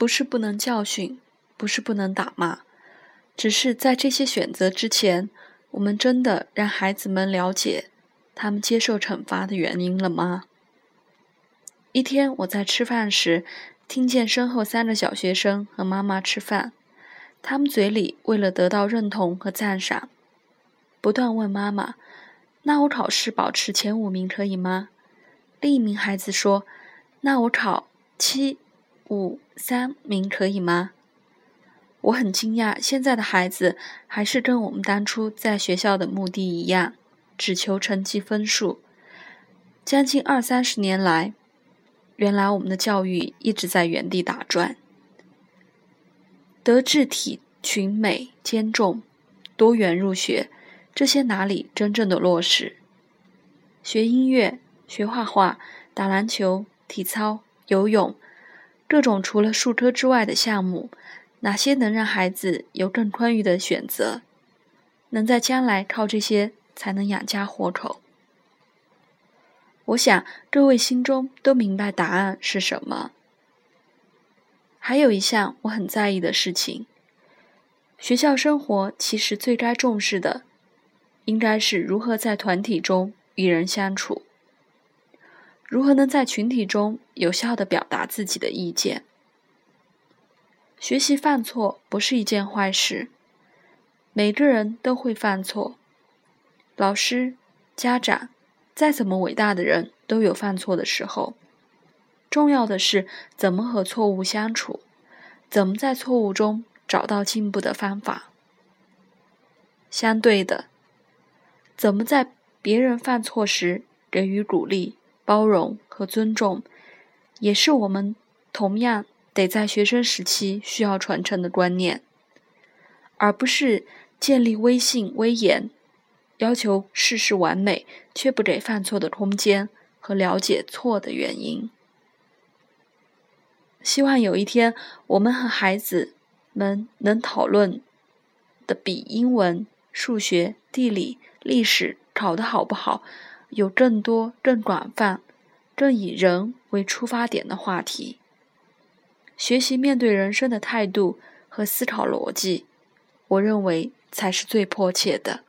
不是不能教训，不是不能打骂，只是在这些选择之前，我们真的让孩子们了解他们接受惩罚的原因了吗？一天，我在吃饭时，听见身后三个小学生和妈妈吃饭，他们嘴里为了得到认同和赞赏，不断问妈妈：“那我考试保持前五名可以吗？”另一名孩子说：“那我考七五三名可以吗？”我很惊讶，现在的孩子还是跟我们当初在学校的目的一样，只求成绩分数。将近二三十年来。原来我们的教育一直在原地打转。德智体群美兼重，多元入学，这些哪里真正的落实？学音乐、学画画、打篮球、体操、游泳，各种除了数科之外的项目，哪些能让孩子有更宽裕的选择？能在将来靠这些才能养家活口？我想各位心中都明白答案是什么。还有一项我很在意的事情，学校生活其实最该重视的，应该是如何在团体中与人相处，如何能在群体中有效的表达自己的意见。学习犯错不是一件坏事，每个人都会犯错，老师、家长。再怎么伟大的人都有犯错的时候，重要的是怎么和错误相处，怎么在错误中找到进步的方法。相对的，怎么在别人犯错时给予鼓励、包容和尊重，也是我们同样得在学生时期需要传承的观念，而不是建立威信威严。要求事事完美，却不给犯错的空间和了解错的原因。希望有一天，我们和孩子们能讨论的比英文、数学、地理、历史考得好不好，有更多、更广泛、更以人为出发点的话题。学习面对人生的态度和思考逻辑，我认为才是最迫切的。